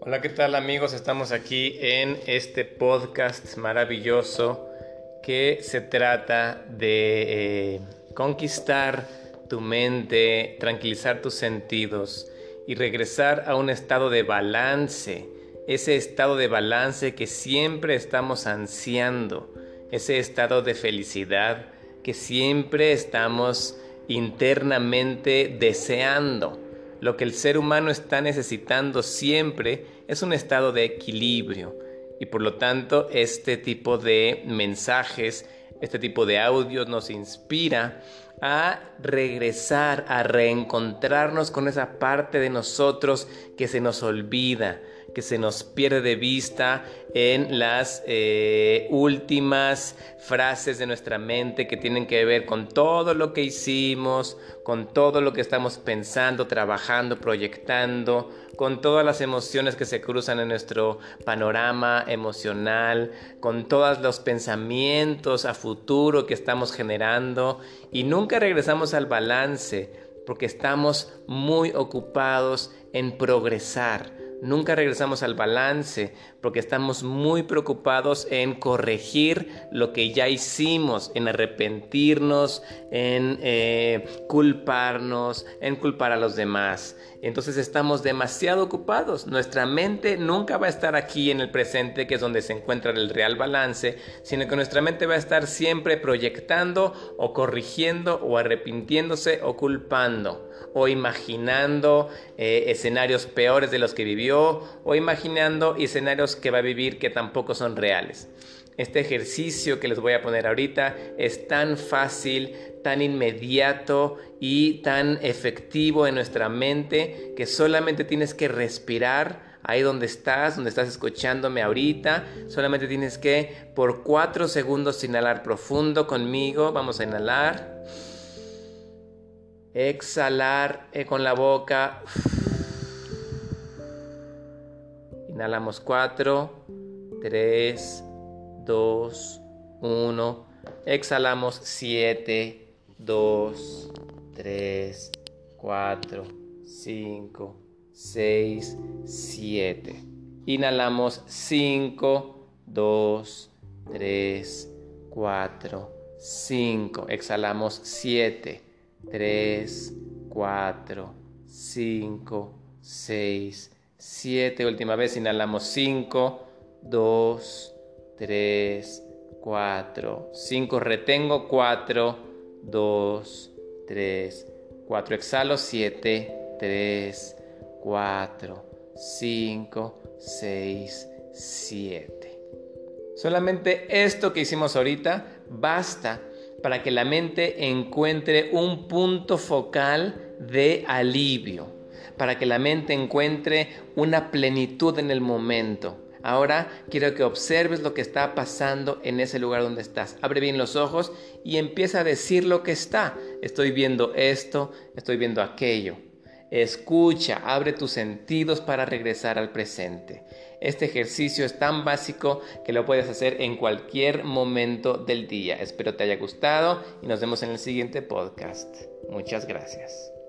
Hola, ¿qué tal amigos? Estamos aquí en este podcast maravilloso que se trata de eh, conquistar tu mente, tranquilizar tus sentidos y regresar a un estado de balance, ese estado de balance que siempre estamos ansiando, ese estado de felicidad que siempre estamos internamente deseando. Lo que el ser humano está necesitando siempre es un estado de equilibrio y por lo tanto este tipo de mensajes, este tipo de audios nos inspira a regresar, a reencontrarnos con esa parte de nosotros que se nos olvida, que se nos pierde de vista en las eh, últimas frases de nuestra mente que tienen que ver con todo lo que hicimos, con todo lo que estamos pensando, trabajando, proyectando, con todas las emociones que se cruzan en nuestro panorama emocional, con todos los pensamientos a futuro que estamos generando. Y nunca regresamos al balance porque estamos muy ocupados en progresar Nunca regresamos al balance porque estamos muy preocupados en corregir lo que ya hicimos, en arrepentirnos, en eh, culparnos, en culpar a los demás. Entonces estamos demasiado ocupados. Nuestra mente nunca va a estar aquí en el presente, que es donde se encuentra el real balance, sino que nuestra mente va a estar siempre proyectando o corrigiendo o arrepintiéndose o culpando o imaginando eh, escenarios peores de los que vivió o imaginando escenarios que va a vivir que tampoco son reales. Este ejercicio que les voy a poner ahorita es tan fácil, tan inmediato y tan efectivo en nuestra mente que solamente tienes que respirar ahí donde estás, donde estás escuchándome ahorita. Solamente tienes que por cuatro segundos inhalar profundo conmigo. Vamos a inhalar. Exhalar eh, con la boca. Inhalamos 4, 3, 2, 1. Exhalamos 7, 2, 3, 4, 5, 6, 7. Inhalamos 5, 2, 3, 4, 5. Exhalamos 7. 3, 4, 5, 6, 7. Última vez inhalamos 5, 2, 3, 4, 5. Retengo 4, 2, 3, 4. Exhalo 7, 3, 4, 5, 6, 7. Solamente esto que hicimos ahorita basta para que la mente encuentre un punto focal de alivio, para que la mente encuentre una plenitud en el momento. Ahora quiero que observes lo que está pasando en ese lugar donde estás. Abre bien los ojos y empieza a decir lo que está. Estoy viendo esto, estoy viendo aquello. Escucha, abre tus sentidos para regresar al presente. Este ejercicio es tan básico que lo puedes hacer en cualquier momento del día. Espero te haya gustado y nos vemos en el siguiente podcast. Muchas gracias.